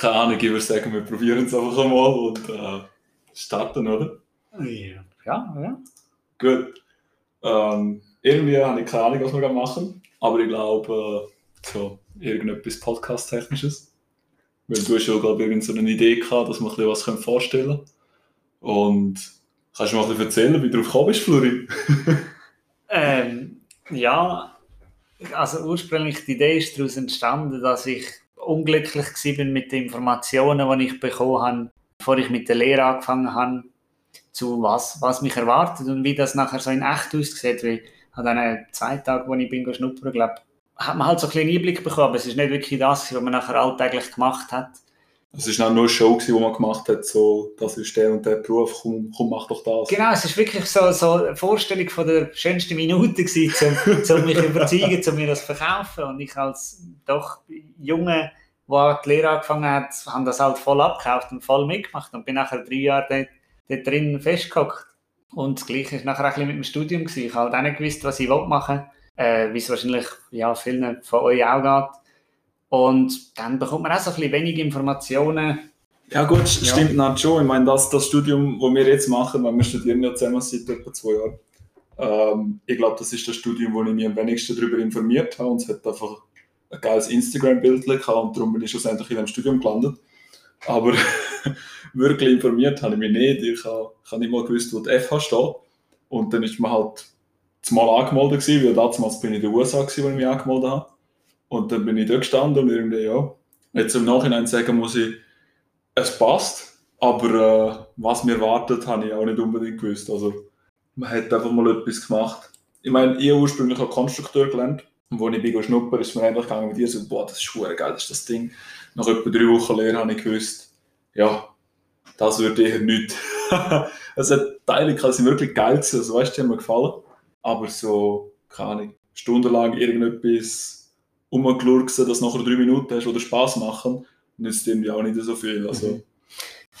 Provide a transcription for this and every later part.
keine Ahnung, ich würde sagen, wir probieren es einfach einmal und äh, starten, oder? Ja, ja. Gut. Ähm, irgendwie habe ich keine Ahnung, was wir machen, aber ich glaube, äh, so irgendetwas Podcast-Technisches. Weil du hast ja, glaube ich, so eine Idee gehabt, dass wir ein bisschen was vorstellen können. Und kannst du mir ein bisschen erzählen, wie du drauf gekommen bist, Flori? ähm, ja, also ursprünglich die Idee ist daraus entstanden, dass ich unglücklich war mit den Informationen, die ich bekommen habe, bevor ich mit der Lehre angefangen habe, zu was, was mich erwartet und wie das nachher so in echt aussieht. Weil an diesen zwei Tagen, wo ich bin schnuppern, glaube hat man halt so ein bisschen Einblick bekommen, aber es ist nicht wirklich das, was man nachher alltäglich gemacht hat. Es war nur eine Show, die man gemacht hat, so, das ist der und der Beruf, komm, komm mach doch das. Genau, es war wirklich so, so eine Vorstellung von der schönsten Minute um, mich zu überzeugen, um mir das zu verkaufen. Und ich als doch Junge, der die Lehre angefangen hat, habe das halt voll abgekauft und voll mitgemacht und bin nachher drei Jahre dort, dort drin festgehockt. Und das Gleiche war nachher ein bisschen mit dem Studium. Gewesen. Ich habe halt auch nicht gewusst, was ich machen will, äh, wie es wahrscheinlich ja, vielen von euch auch geht. Und dann bekommt man auch so ein bisschen wenig Informationen. Ja gut, ja. stimmt natürlich schon. Ich meine, das, das Studium, das wir jetzt machen, weil wir studieren ja zusammen seit etwa zwei Jahren, ähm, ich glaube, das ist das Studium, wo ich mich am wenigsten darüber informiert habe und es hat einfach ein geiles Instagram-Bild gehabt und darum bin ich schlussendlich in dem Studium gelandet. Aber wirklich informiert habe ich mich nicht. Ich habe, ich habe nicht mal gewusst, wo die FH steht. Und dann ist man halt zumal angemeldet gewesen, weil damals bin ich in den USA gewesen, wo ich mich angemeldet habe. Und dann bin ich da gestanden und irgendwie, ja, jetzt im Nachhinein sagen muss ich, es passt, aber äh, was mir wartet, habe ich auch nicht unbedingt gewusst. Also, man hat einfach mal etwas gemacht. Ich meine, ich habe ursprünglich als Konstrukteur gelernt. Und als ich bin schnuppern, ist mir einfach gegangen mit dir so, boah, das ist schwer geil, das ist das Ding. Nach etwa drei Wochen Lehre habe ich gewusst, ja, das würde eher nicht. es hat Teile gehabt, sind wirklich geil gewesen, also weißt du, die haben mir gefallen. Aber so, keine Ahnung, stundenlang irgendetwas rumgelurksen, dass nachher drei Minuten hast oder Spaß machen, nützt irgendwie auch nicht so viel. Also, mhm.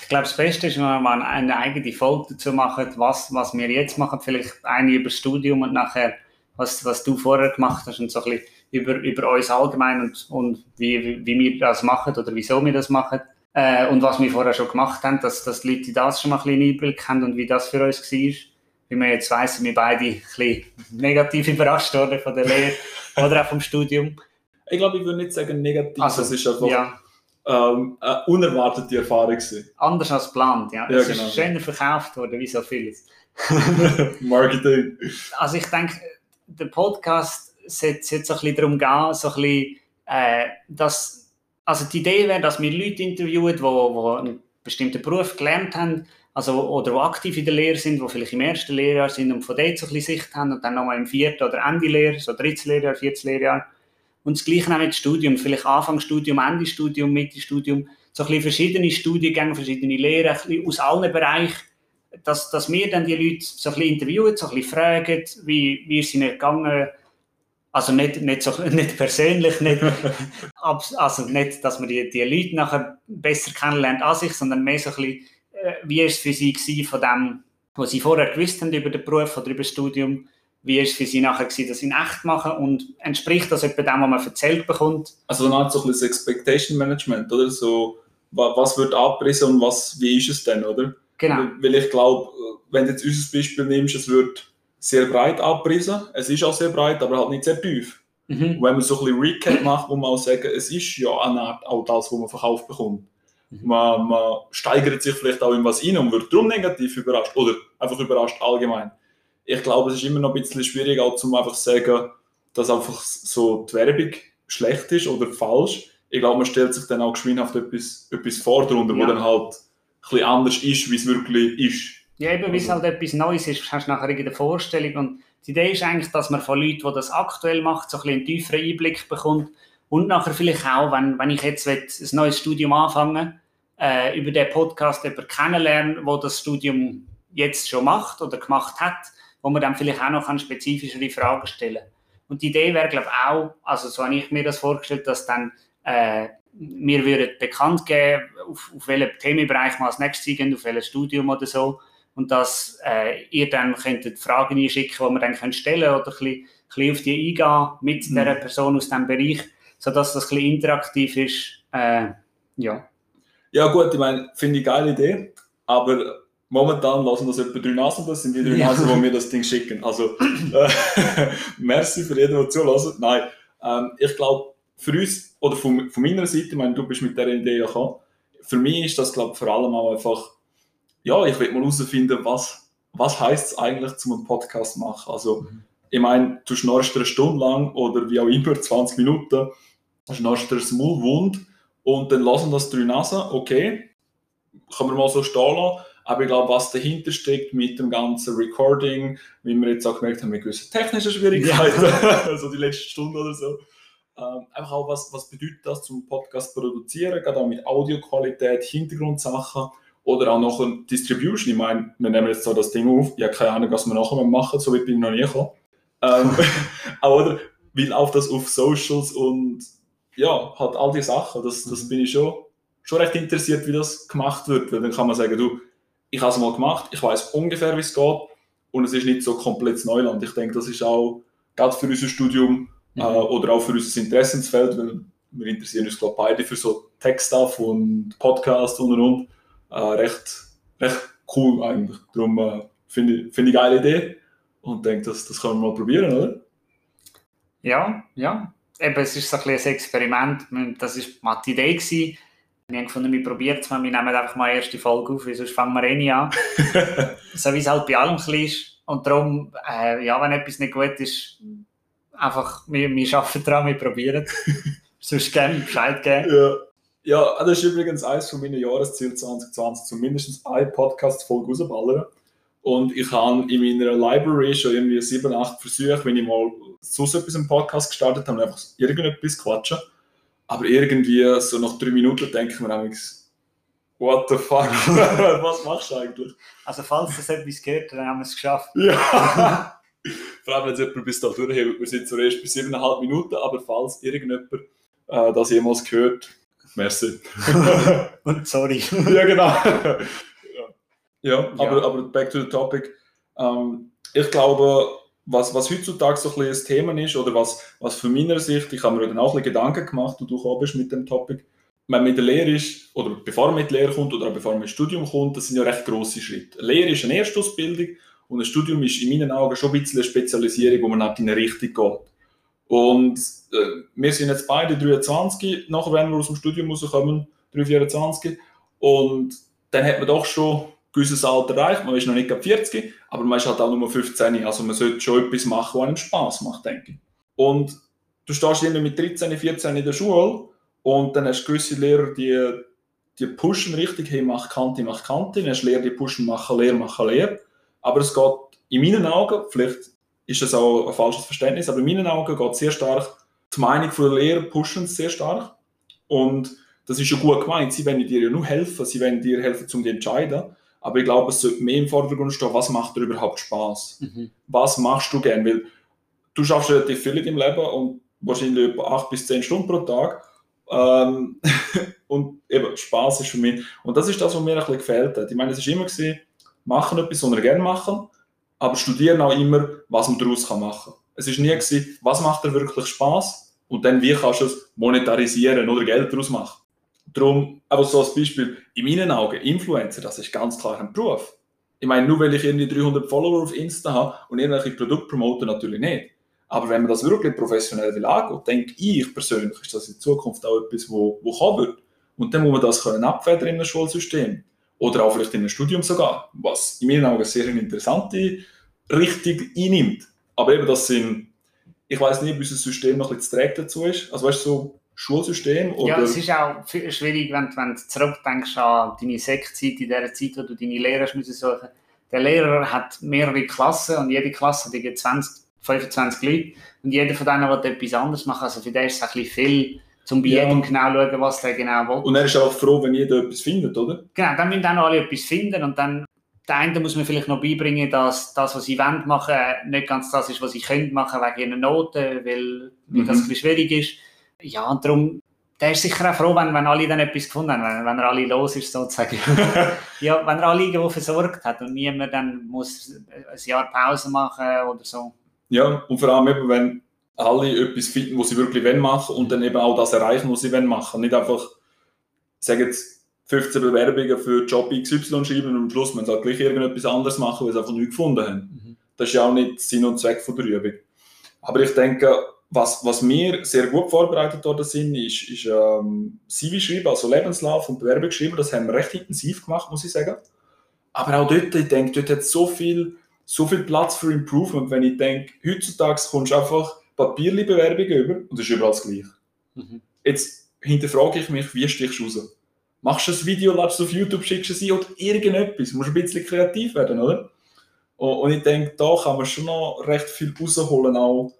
Ich glaube, das Beste ist, wenn man eine eigene Folge dazu macht, was, was wir jetzt machen, vielleicht eine über das Studium und nachher, was, was du vorher gemacht hast und so ein bisschen über, über uns allgemein und, und wie, wie, wie wir das machen oder wieso wir das machen. Äh, und was wir vorher schon gemacht haben, dass, dass die Leute das schon mal ein bisschen Einblick haben und wie das für uns war wie man jetzt weiss, sind wir beide ein bisschen negativ überrascht worden von der Lehre oder auch vom Studium. Ich glaube, ich würde nicht sagen negativ, also, es ist einfach ja. ähm, eine unerwartete Erfahrung gewesen. Anders als geplant, ja. ja es genau. ist schöner verkauft worden, wie so vieles. Marketing. Also ich denke, der Podcast sollte jetzt so ein bisschen darum gehen, so ein bisschen, äh, dass, also die Idee wäre, dass wir Leute interviewen, die, die einen bestimmten Beruf gelernt haben, also, oder die aktiv in der Lehre sind, die vielleicht im ersten Lehrjahr sind und von dort so ein bisschen Sicht haben und dann nochmal im vierten oder Ende Lehre, so drittes Lehrjahr, viertes Lehrjahr. Und das Gleiche auch mit Studium, vielleicht Anfangsstudium, Ende Studium, Mitte Studium, so ein bisschen verschiedene Studiengänge, verschiedene Lehren, aus allen Bereichen, dass, dass wir dann die Leute so ein bisschen interviewen, so ein bisschen fragen, wie, wie ist es ihnen gegangen, also nicht, nicht, so, nicht persönlich, nicht, also nicht, dass man die, die Leute nachher besser kennenlernt an sich, sondern mehr so ein bisschen, äh, wie war es für Sie gewesen von dem, was Sie vorher gewusst haben über den Beruf oder über das Studium? Wie war es für Sie nachher gewesen, das in echt machen? Und entspricht das etwa dem, was man erzählt bekommt? Also dann hat so ein bisschen Expectation Management, oder? So, was wird abgerissen und was, wie ist es denn, oder? Genau. Weil ich glaube, wenn du jetzt unser Beispiel nimmst, es wird sehr breit abgerissen. Es ist auch sehr breit, aber halt nicht sehr tief. Mhm. wenn man so ein bisschen Recap macht, muss man auch sagen, es ist ja eine Art auch das, was man verkauft bekommt. Man, man steigert sich vielleicht auch in was rein und wird darum negativ überrascht oder einfach überrascht allgemein. Ich glaube, es ist immer noch ein bisschen schwierig, auch zum einfach sagen, dass einfach so die Werbung schlecht ist oder falsch. Ich glaube, man stellt sich dann auch geschwindhaft etwas, etwas vor darunter, ja. wo dann halt ein bisschen anders ist, wie es wirklich ist. Ja, eben, wie es also halt etwas Neues ist, hast du nachher eine Vorstellung. Und die Idee ist eigentlich, dass man von Leuten, die das aktuell macht, so ein bisschen einen tieferen Einblick bekommt und nachher vielleicht auch, wenn, wenn ich jetzt ein neues Studium anfange, äh, über den Podcast jemanden kennenlernen, wo das Studium jetzt schon macht oder gemacht hat, wo man dann vielleicht auch noch spezifischere Fragen stellen kann. Und die Idee wäre, glaube ich, auch, also so habe ich mir das vorgestellt, dass dann äh, wir würden bekannt geben, auf, auf welchen Themenbereich wir als nächstes gehen, auf welches Studium oder so. Und dass äh, ihr dann könntet Fragen einschicken, die wir dann können stellen oder ein bisschen, ein bisschen auf die eingehen mit mhm. der Person aus diesem Bereich sodass das ein bisschen interaktiv ist. Äh, ja. Ja gut, ich meine, finde ich eine geile Idee, aber momentan lassen das etwa drei Nasen, das sind die drei Nasen, die mir das Ding schicken. Also, äh, merci für jeden, der zulässt. Nein, ähm, ich glaube, für uns, oder von, von meiner Seite, ich meine, du bist mit dieser Idee ja gekommen, für mich ist das, glaube ich, vor allem auch einfach, ja, ich will mal herausfinden, was, was heißt es eigentlich, zum einen Podcast machen. Also, mhm. ich meine, du schnorchst eine Stunde lang oder wie auch immer, 20 Minuten, schnorchst das Maul wund und dann lassen das drei Nasen, okay, kann man mal so stehen lassen. Aber ich glaube, was dahinter steckt mit dem ganzen Recording, wie wir jetzt auch gemerkt haben, mit gewissen technischen Schwierigkeiten, ja. also die letzte Stunde oder so, ähm, einfach auch, was, was bedeutet das zum Podcast produzieren, gerade auch mit Audioqualität, Hintergrundsachen oder auch noch ein Distribution. Ich meine, wir nehmen jetzt so das Ding auf, ich habe keine Ahnung, was wir nachher machen, so weit bin ich noch nie gekommen. Ähm, oder wie läuft das auf Socials und ja, hat all die Sachen, das, das mhm. bin ich schon, schon recht interessiert, wie das gemacht wird, weil dann kann man sagen, du, ich habe es mal gemacht, ich weiß ungefähr, wie es geht und es ist nicht so komplett Neuland. Ich denke, das ist auch gerade für unser Studium mhm. äh, oder auch für unser Interessensfeld, weil wir interessieren uns glaube beide für so Tech-Stuff und Podcasts und und und. Äh, recht, recht cool eigentlich. Darum äh, finde ich, find ich eine geile Idee und denke, das, das können wir mal probieren, oder? Ja, ja. Eben, es ist so ein, ein Experiment. Das war die Idee. Gewesen. Wir haben gefunden, wir probieren es mal, wir nehmen einfach mal eine erste Folge auf, sonst fangen wir eh nicht an. so wie es halt bei allem ist. Und darum, äh, ja, wenn etwas nicht gut ist, einfach, wir, wir arbeiten daran, wir probieren Sonst gerne Bescheid geben. Ja. ja, das ist übrigens eines von meinen Jahreszielen 2020, zumindest eine Podcast-Folge rausballern. Und ich habe in meiner Library schon irgendwie sieben, acht Versuche, wenn ich mal so etwas im Podcast gestartet habe, einfach irgendetwas quatschen. Aber irgendwie, so nach drei Minuten denke ich mir nämlich, what the fuck, was machst du eigentlich? Also falls das etwas gehört, dann haben wir es geschafft. Ja. Vor allem, wenn es jemand bis da durchhält, wir sind zuerst bei siebeneinhalb Minuten, aber falls irgendjemand äh, das jemals gehört, merci. Und sorry. ja, genau. ja, ja, Aber, aber back to the topic. Ähm, ich glaube, was, was heutzutage so ein bisschen das Thema ist, oder was, was von meiner Sicht, ich habe mir dann auch ein Gedanken gemacht, und du bist mit dem Topic, wenn man mit der Lehre ist, oder bevor man mit der Lehre kommt, oder auch bevor man ins Studium kommt, das sind ja recht grosse Schritte. Eine Lehre ist eine Erstausbildung, und ein Studium ist in meinen Augen schon ein bisschen eine Spezialisierung, wo man halt in eine Richtung geht. Und äh, wir sind jetzt beide 23, nachher wenn wir aus dem Studium rauskommen, 3, 24. Und dann hat man doch schon ein gewisses Alter erreicht. Man ist noch nicht 40, aber man ist halt auch nur 15. Also man sollte schon etwas machen, was einem Spaß macht, denke ich. Und du stehst immer mit 13, 14 in der Schule und dann hast du gewisse Lehrer, die, die pushen richtig, hey, mach Kante, mach Kante. Dann hast du Lehrer, die pushen, mach Lehre, mach Lehre. Aber es geht in meinen Augen, vielleicht ist das auch ein falsches Verständnis, aber in meinen Augen geht sehr stark, die Meinung der Lehrer pushen sehr stark. Und das ist ja gut gemeint, sie wollen dir ja nur helfen, sie wollen dir helfen, um zu entscheiden. Aber ich glaube, es sollte mehr im Vordergrund stehen, was macht dir überhaupt Spaß? Mhm. Was machst du gern? Weil du schaffst relativ viel in deinem Leben und wahrscheinlich etwa 8 bis 10 Stunden pro Tag. Ähm, und eben, Spaß ist für mich. Und das ist das, was mir ein bisschen gefällt hat. Ich meine, es ist immer gesehen, machen etwas, was wir gerne machen, aber studieren auch immer, was man daraus machen kann. Es ist nie gewesen, was macht dir wirklich Spaß und dann wie kannst du es monetarisieren oder Geld daraus machen. Darum, aber so als Beispiel, in meinen Augen, Influencer, das ist ganz klar ein Beruf. Ich meine, nur weil ich irgendwie 300 Follower auf Insta habe und irgendwelche Produkte promote, natürlich nicht. Aber wenn man das wirklich professionell will angehen, denke ich persönlich, ist das in Zukunft auch etwas, wo, wo kommen wird. Und dann muss man das können abfedern in einem Schulsystem. Oder auch vielleicht in einem Studium sogar, was in meinen Augen sehr eine interessante Richtung einnimmt. Aber eben, das sind, ich weiß nicht, ob unser System noch ein bisschen trägt dazu ist. Also weißt du, so Schulsystem? Oder? Ja, es ist auch schwierig, wenn, wenn du zurückdenkst an deine Sektzeit, in der Zeit, wo du deine Lehrer suchen Der Lehrer hat mehrere Klassen und jede Klasse hat 20, 25 Leute und jeder von denen will etwas anderes machen. Also für den ist es ein bisschen viel um bei ja. jedem genau schauen, was der genau will. Und er ist auch froh, wenn jeder etwas findet, oder? Genau, dann müssen dann alle etwas finden und dann der eine muss man vielleicht noch beibringen, dass das, was sie wollen machen, nicht ganz das ist, was sie können machen wegen ihren Noten, weil, weil mhm. das ein bisschen schwierig ist. Ja, und darum, der ist sicher auch froh, wenn, wenn alle dann etwas gefunden haben, wenn, wenn er alle los ist, sozusagen. ja, wenn er alle irgendwo versorgt hat und niemand dann muss ein Jahr Pause machen oder so. Ja, und vor allem eben, wenn alle etwas finden, was sie wirklich machen wollen und dann eben auch das erreichen, was sie machen wollen. Nicht einfach, sagen jetzt, 15 Bewerbungen für Job XY schreiben und am Schluss müssen sie halt gleich irgendetwas anderes machen, weil sie einfach nichts gefunden haben. Mhm. Das ist ja auch nicht Sinn und Zweck von der Übung. Aber ich denke, was, was wir sehr gut vorbereitet worden sind, ist, ist ähm, CV schreiben, also Lebenslauf und Bewerbung schreiben. Das haben wir recht intensiv gemacht, muss ich sagen. Aber auch dort, ich denke, dort hat so viel, so viel Platz für Improvement, wenn ich denke, heutzutage kommst du einfach papierliche Bewerbungen über und das ist überall das Gleiche. Mhm. Jetzt hinterfrage ich mich, wie stichst du raus? Machst du ein Video, ladest es auf YouTube, schickst es ein oder irgendetwas? Du musst ein bisschen kreativ werden, oder? Und ich denke, da kann man schon noch recht viel rausholen, auch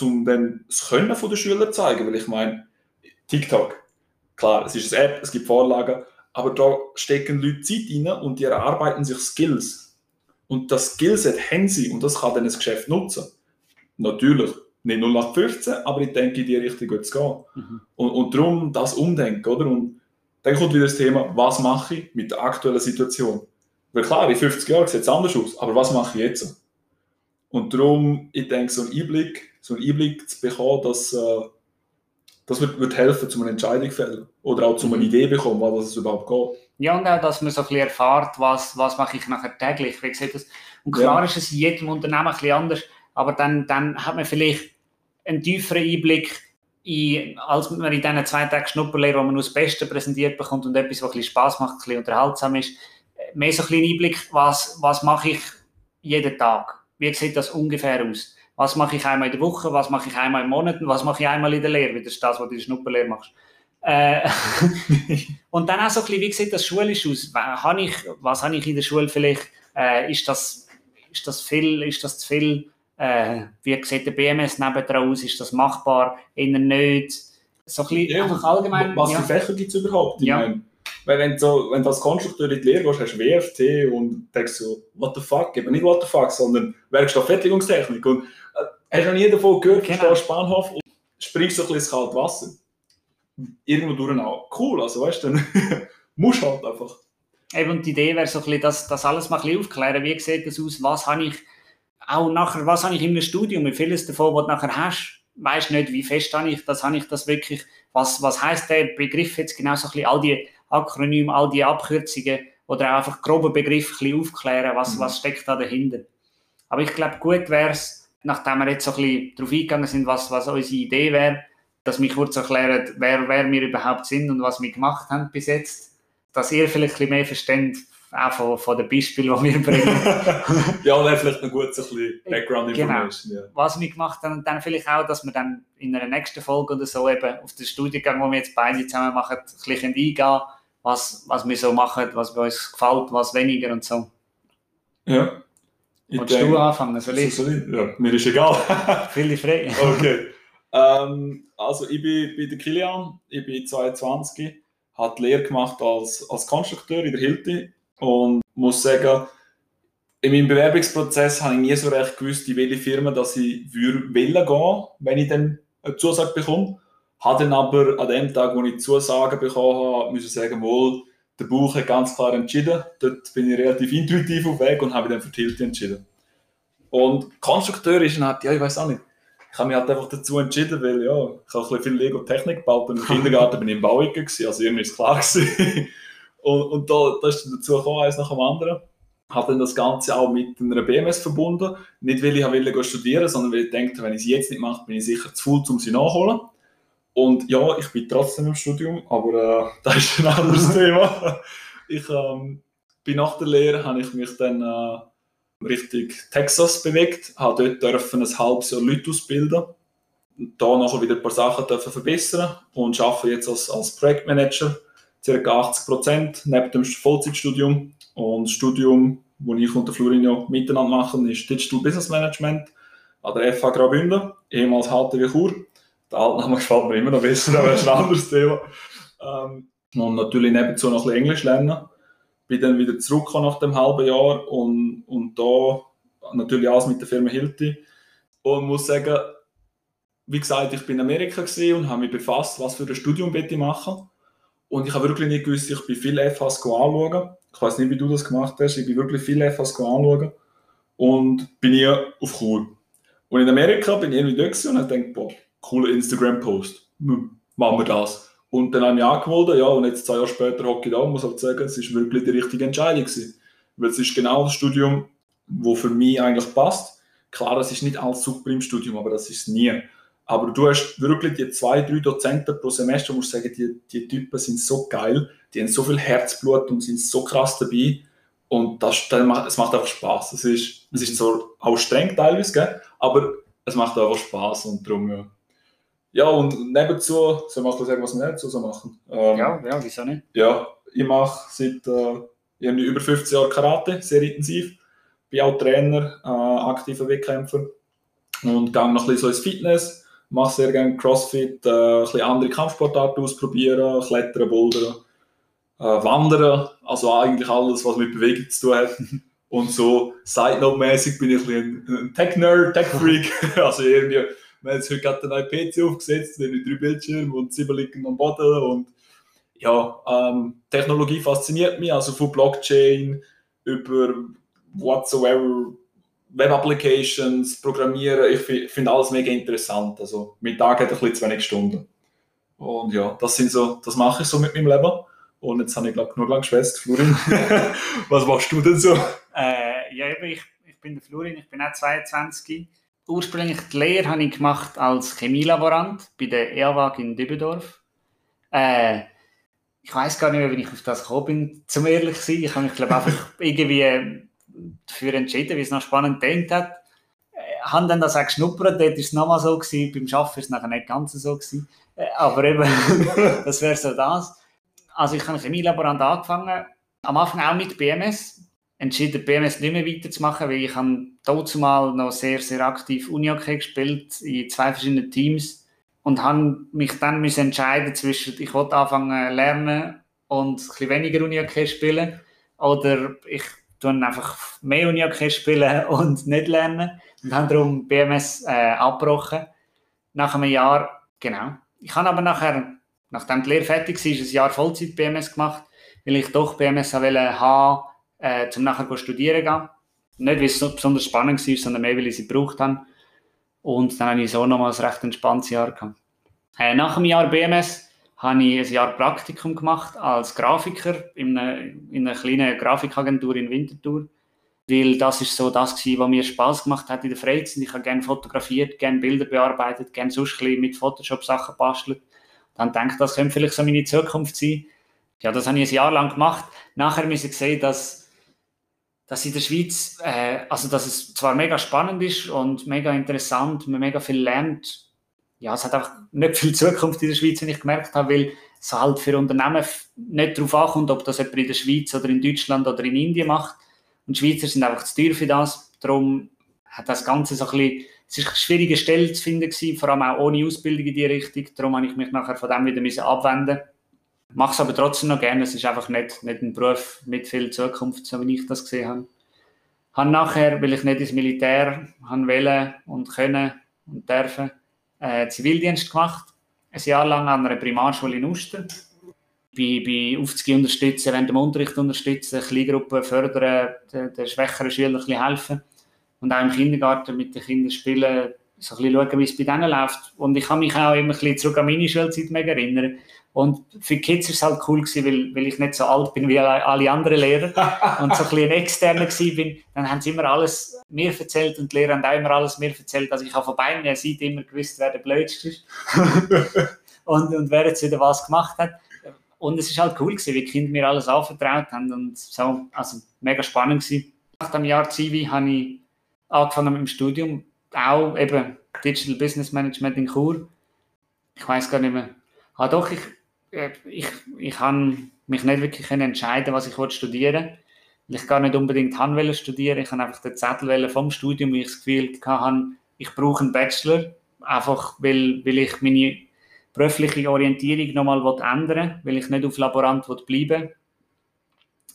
um dann das Können der Schüler zu zeigen. Weil ich meine, TikTok, klar, es ist eine App, es gibt Vorlagen, aber da stecken Leute Zeit rein und die erarbeiten sich Skills. Und das Skillset haben sie und das kann dann das Geschäft nutzen. Natürlich, nicht 0815, aber ich denke, in die Richtung geht es gehen. Mhm. Und, und darum das Umdenken, oder? Und dann kommt wieder das Thema, was mache ich mit der aktuellen Situation? Weil klar, in 50 Jahren sieht es anders aus, aber was mache ich jetzt? Und darum, ich denke, so einen Einblick, so einen Einblick zu bekommen, dass, äh, das wird, wird helfen, zu einer Entscheidung fällen. Oder auch zu einer mhm. Idee bekommen, was es überhaupt geht. Ja, und auch, dass man so ein bisschen erfährt, was, was mache ich nachher täglich. Wie gesagt, das, und klar ja. ist es in jedem Unternehmen ein bisschen anders, aber dann, dann hat man vielleicht einen tieferen Einblick, in, als man in diesen zwei Tagen Schnupperlehre, wo man nur das Beste präsentiert bekommt und etwas, was ein bisschen Spass macht, ein bisschen unterhaltsam ist, mehr so ein bisschen Einblick, was, was mache ich jeden Tag? Wie sieht das ungefähr aus? Was mache ich einmal in der Woche, was mache ich einmal im Monat, was mache ich einmal in der Lehre? Das ist das, was du in der Schnupperlehre machst. Äh, und dann auch so ein bisschen, wie sieht das schulisch aus? Habe ich, was habe ich in der Schule vielleicht? Äh, ist, das, ist das viel, ist das zu viel? Äh, wie sieht der BMS nebendran aus? Ist das machbar? Eher nicht? So ein bisschen ja, einfach allgemein. Was für Fächer gibt es überhaupt? Ich ja. meine, weil wenn, so, wenn du als Konstrukteur in die Lehre gehst, hast du WFT und denkst so, what the fuck, eben nicht what the fuck, sondern Werkstofffertigungstechnik. Und hast du noch nie davon gehört, genau. du Bahnhof und springst so ein bisschen ins kalte Wasser. Irgendwo durch auch. Cool, also weißt du, dann musst du halt einfach. Eben, und die Idee wäre so ein bisschen, das, das alles mal ein bisschen aufklären. Wie sieht das aus? Was habe ich auch nachher, was habe ich einem Studium? Wie vieles davon, was du nachher hast, weißt nicht, wie fest habe ich das, habe ich das wirklich, was, was heißt der Begriff jetzt genau so ein bisschen, all die Akronyme, all die Abkürzungen oder auch einfach grobe Begriffe ein bisschen aufklären, was, mhm. was steckt da dahinter. Aber ich glaube, gut wäre es, nachdem wir jetzt so ein bisschen darauf eingegangen sind, was, was unsere Idee wäre, dass wir kurz erklären, wer, wer wir überhaupt sind und was wir gemacht haben bis jetzt, dass ihr vielleicht ein bisschen mehr versteht, auch von, von den Beispielen, die wir bringen. ja, wäre vielleicht noch gut so ein bisschen Background genau. Information. Genau. Ja. Was wir gemacht haben und dann vielleicht auch, dass wir dann in einer nächsten Folge oder so eben auf den Studiengang, wo wir jetzt beide zusammen machen, ein bisschen eingehen was, was wir so machen, was bei uns gefällt, was weniger und so. Ja. Willst du anfangen? Soll ich? Soll ich? Ja, mir ist egal. Viele frei. okay. Ähm, also ich bin, bin der Kilian, ich bin 22, habe die Lehre gemacht als, als Konstrukteur in der Hilti und muss sagen, in meinem Bewerbungsprozess habe ich nie so recht gewusst, in welche Firma dass ich will gehen wenn ich dann eine Zusage bekomme. Habe dann aber an dem Tag, wo ich Zusagen bekommen habe, müssen sagen, wohl, der Bauch hat ganz klar entschieden. Dort bin ich relativ intuitiv auf Weg und habe dann für Tilti entschieden. Und Konstrukteur ist halt, ja, ich weiß auch nicht. Ich habe mich halt einfach dazu entschieden, weil ja, ich habe ein bisschen viel Lego-Technik gebaut und im Kindergarten bin ich im Bauiger gewesen, also irgendwie ist es klar gewesen. und, und da, da ist dazu gekommen, eins nach dem anderen. Habe dann das Ganze auch mit einer BMS verbunden. Nicht, weil ich wollte studieren, sondern weil ich dachte, wenn ich es jetzt nicht mache, bin ich sicher zu faul, um sie nachzuholen. Und ja, ich bin trotzdem im Studium, aber äh, das ist ein anderes Thema. Ich ähm, bin nach der Lehre, habe ich mich dann äh, Richtung Texas bewegt, habe dort dürfen ein halbes Jahr Leute ausbilden, da nachher wieder ein paar Sachen dürfen verbessern und arbeite jetzt als, als Projektmanager, ca. 80 Prozent neben dem Vollzeitstudium. Und das Studium, das ich und der Florin miteinander machen, ist Digital Business Management an der FH Graubünden, ehemals HTW Chur. Der Altname gefällt mir immer noch besser, aber das ist ein anderes Thema. Ähm, und natürlich nebenzu noch ein bisschen Englisch lernen. Bin dann wieder zurückgekommen nach dem halben Jahr und, und da natürlich alles mit der Firma Hilti. Und muss sagen, wie gesagt, ich bin in Amerika und habe mich befasst, was für ein Studium ich machen Und ich habe wirklich nicht gewusst, ich bin viele FHs anschauen. Ich weiß nicht, wie du das gemacht hast. Ich bin wirklich viele FHs anschauen. Und bin hier auf Chur. Und in Amerika bin ich irgendwie dort und habe gedacht, boah, cooler Instagram-Post. Hm, machen wir das. Und dann habe ich angemeldet, ja, und jetzt zwei Jahre später hocke ich da und muss halt sagen, es ist wirklich die richtige Entscheidung gewesen. Weil es ist genau das Studium, wo für mich eigentlich passt. Klar, es ist nicht alles super im Studium, aber das ist es nie. Aber du hast wirklich die zwei, drei Dozenten pro Semester, musst sagen, die, die Typen sind so geil, die haben so viel Herzblut und sind so krass dabei. Und das, das macht, es macht einfach Spaß. Es ist, es ist so auch streng teilweise, gell? aber es macht einfach Spaß und darum, ja. Ja, und nebenzu, soll man sagen, was wir nebenzu so machen? Ähm, ja, ja, wieso nicht? Ja, ich mache seit äh, irgendwie über 15 Jahren Karate, sehr intensiv. Bin auch Trainer, äh, aktiver Wettkämpfer und gehe noch ein bisschen so ins Fitness. Mache sehr gerne Crossfit, äh, ein bisschen andere Kampfsportarten ausprobieren, Klettern, Bouldern, äh, Wandern, also eigentlich alles, was mit Bewegung zu tun hat. Und so Side-Note-mäßig bin ich ein, ein Tech-Nerd, Tech-Freak. also irgendwie wir haben jetzt heute gerade einen neuen PC aufgesetzt, mit drei Bildschirmen und sieben liegen am Boden. Und ja, ähm, Technologie fasziniert mich, also von Blockchain über whatsoever, Web-Applications, Programmieren. Ich finde alles mega interessant. Also, mein Tag hat ein bisschen zu wenig Stunden. Und ja, das, sind so, das mache ich so mit meinem Leben. Und jetzt habe ich, glaube genug lang geschwätzt. Florin, was machst du denn so? Äh, ja, ich, ich bin der Florin, ich bin auch 22 ursprünglich die Lehre habe ich gemacht als Chemielaborant bei der ERWAG in Dübendorf. Äh, ich weiß gar nicht mehr, wie ich auf das gekommen bin, zum ehrlich zu sein. Ich habe mich, glaube einfach irgendwie dafür entschieden, wie es noch spannend gedacht hat. Äh, habe dann das auch geschnuppert, dort war es nochmal so, gewesen. beim Arbeiten war es nachher nicht ganz so. Gewesen. Äh, aber eben, das wäre so das. Also ich habe Chemielaborant angefangen, am Anfang auch mit BMS, entschieden, BMS nicht mehr weiterzumachen, weil ich habe mal noch sehr, sehr aktiv Uni-Hockey gespielt, in zwei verschiedenen Teams und habe mich dann müssen entscheiden zwischen, ich wollte anfangen lernen und ein bisschen weniger Uni-Hockey spielen oder ich tue einfach mehr Uni-Hockey spielen und nicht lernen und habe darum BMS äh, abgebrochen. Nach einem Jahr, genau. Ich habe aber nachher, nachdem die Lehre fertig war, ein Jahr Vollzeit BMS gemacht, weil ich doch BMS haben äh, zum nachher studieren gehen. Nicht, weil es so besonders spannend war, sondern mehr, weil ich sie gebraucht habe. Und dann hatte ich so nochmal ein recht entspanntes Jahr. Gehabt. Äh, nach dem Jahr BMS habe ich ein Jahr Praktikum gemacht als Grafiker in einer, in einer kleinen Grafikagentur in Winterthur. Weil das ist so das gewesen, was mir Spaß gemacht hat in der Freizeit. Ich habe gerne fotografiert, gerne Bilder bearbeitet, gerne sonst ein mit Photoshop Sachen bastelt. Dann denke ich, das könnte vielleicht so meine Zukunft sein. Ja, das habe ich ein Jahr lang gemacht. Nachher muss ich sehen, dass dass in der Schweiz, äh, also dass es zwar mega spannend ist und mega interessant, man mega viel lernt, ja, es hat einfach nicht viel Zukunft in der Schweiz, wenn ich gemerkt habe, weil es halt für Unternehmen nicht darauf ankommt, ob das jemand in der Schweiz oder in Deutschland oder in Indien macht. Und Schweizer sind einfach zu teuer für das. Darum hat das Ganze so ein bisschen, es ist eine schwierige Stelle zu finden gewesen, vor allem auch ohne Ausbildung in die Richtung. Darum habe ich mich nachher von dem wieder abwenden Mache es aber trotzdem noch gerne. Es ist einfach nicht, nicht ein Beruf mit viel Zukunft, so wie ich das gesehen habe. Habe nachher, weil ich nicht ins Militär haben und können und dürfen, äh, Zivildienst gemacht. Ein Jahr lang an einer Primarschule in Uster. Bei, bei Aufzüge unterstützen, während dem Unterricht unterstützen, Kleingruppen fördern, den, den schwächeren Schülern ein bisschen helfen. Und auch im Kindergarten mit den Kindern spielen, so ein bisschen schauen, wie es bei denen läuft. Und ich kann mich auch immer ein bisschen zurück an meine Schulzeit erinnern. Und für die Kids war es halt cool, gewesen, weil, weil ich nicht so alt bin wie alle anderen Lehrer und so ein bisschen externer bin. Dann haben sie immer alles mir erzählt und die Lehrer haben auch immer alles mir erzählt. Also ich habe von beiden Seiten immer gewusst, wer der Blödste ist und, und wer jetzt wieder was gemacht hat. Und es war halt cool, gewesen, wie die Kinder mir alles anvertraut haben und so, also mega spannend gewesen. Nach dem Jahr Zivi habe ich angefangen mit dem Studium, auch eben Digital Business Management in Chur. Ich weiß gar nicht mehr. Ah doch, ich, ich, ich kann mich nicht wirklich entscheiden, was ich studieren will. Weil ich gar nicht unbedingt haben studieren. Ich habe einfach den Zettel vom Studium, weil ich das Gefühl hatte, ich brauche einen Bachelor. Einfach, weil, weil ich meine berufliche Orientierung nochmal ändern will, weil ich nicht auf Laborant bleiben will.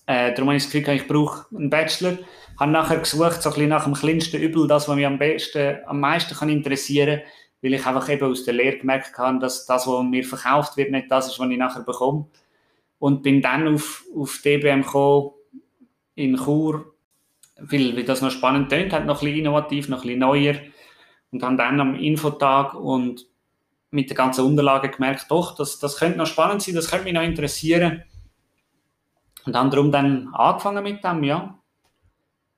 Äh, darum habe ich das Gefühl, ich brauche einen Bachelor. Ich habe nachher gesucht, so ein bisschen nach dem kleinsten Übel, das, was mich am, besten, am meisten kann interessieren kann weil ich einfach eben aus der Lehre gemerkt habe, dass das, was mir verkauft wird, nicht das ist, was ich nachher bekomme. Und bin dann auf, auf DBM gekommen, in Chur, weil, weil das noch spannend tönt, hat noch ein bisschen innovativ, noch ein bisschen neuer. Und habe dann am Infotag und mit den ganzen Unterlagen gemerkt, doch, das, das könnte noch spannend sein, das könnte mich noch interessieren. Und haben darum dann angefangen mit dem, ja.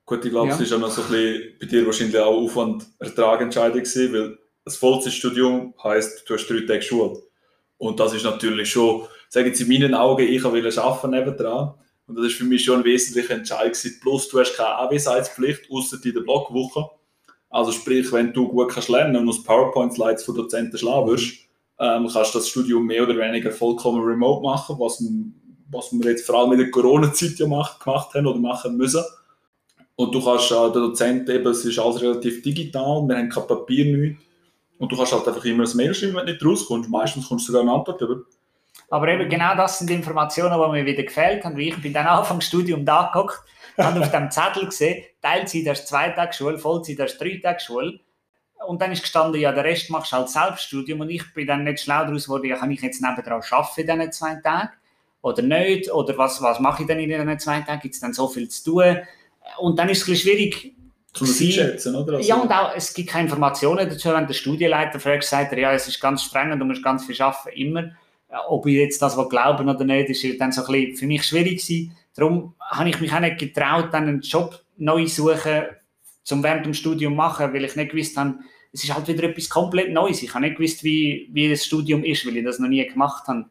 Gut, ich glaube, ja. es ist auch noch so ein bisschen bei dir wahrscheinlich auch Aufwand-Ertragentscheidung gewesen, weil ein Vollzeitstudium heisst, du hast drei Tage Schule. Und das ist natürlich schon, sagen Sie in meinen Augen, ich will arbeiten nebendran. Und das ist für mich schon ein wesentlicher Entscheid gewesen. Plus, du hast keine Anwesenheitspflicht, außer in der Blockwoche. Also sprich, wenn du gut kannst lernen und aus PowerPoint-Slides von Dozenten schlagen wirst, ähm, kannst du das Studium mehr oder weniger vollkommen remote machen, was, was wir jetzt vor allem in der Corona-Zeit ja gemacht, gemacht haben oder machen müssen. Und du kannst, äh, der Dozent eben, es ist alles relativ digital, wir haben kein Papier, nichts. Und du kannst halt einfach immer ein Mail schreiben, wenn du nicht rauskommst. Meistens kommst du sogar eine Antwort über. Aber eben genau das sind Informationen, die mir wieder gefällt haben. Ich bin dann Anfang Studium da geguckt, habe auf dem Zettel gesehen, Teilzeit hast zwei Tage Schule, Vollzeit hast drei Tage Schule. Und dann ist gestanden, ja, der Rest machst du halt Selbststudium. Und ich bin dann nicht schlau daraus geworden, ja, kann ich jetzt nebenan arbeiten in diesen zwei Tagen? Oder nicht? Oder was, was mache ich denn in diesen zwei Tagen? Gibt es dann so viel zu tun? Und dann ist es ein bisschen schwierig, zum schätzen, oder? Also, ja, und auch, es gibt keine Informationen dazu. Wenn der Studienleiter fragt, sagt er, ja, es ist ganz streng und du musst ganz viel arbeiten, immer. Ob ich jetzt das glauben oder nicht, ist dann so ein bisschen für mich schwierig gewesen. Darum habe ich mich auch nicht getraut, dann einen Job neu zu suchen, zum während dem Studium machen, weil ich nicht gewusst habe, es ist halt wieder etwas komplett Neues. Ich habe nicht gewusst, wie, wie das Studium ist, weil ich das noch nie gemacht habe.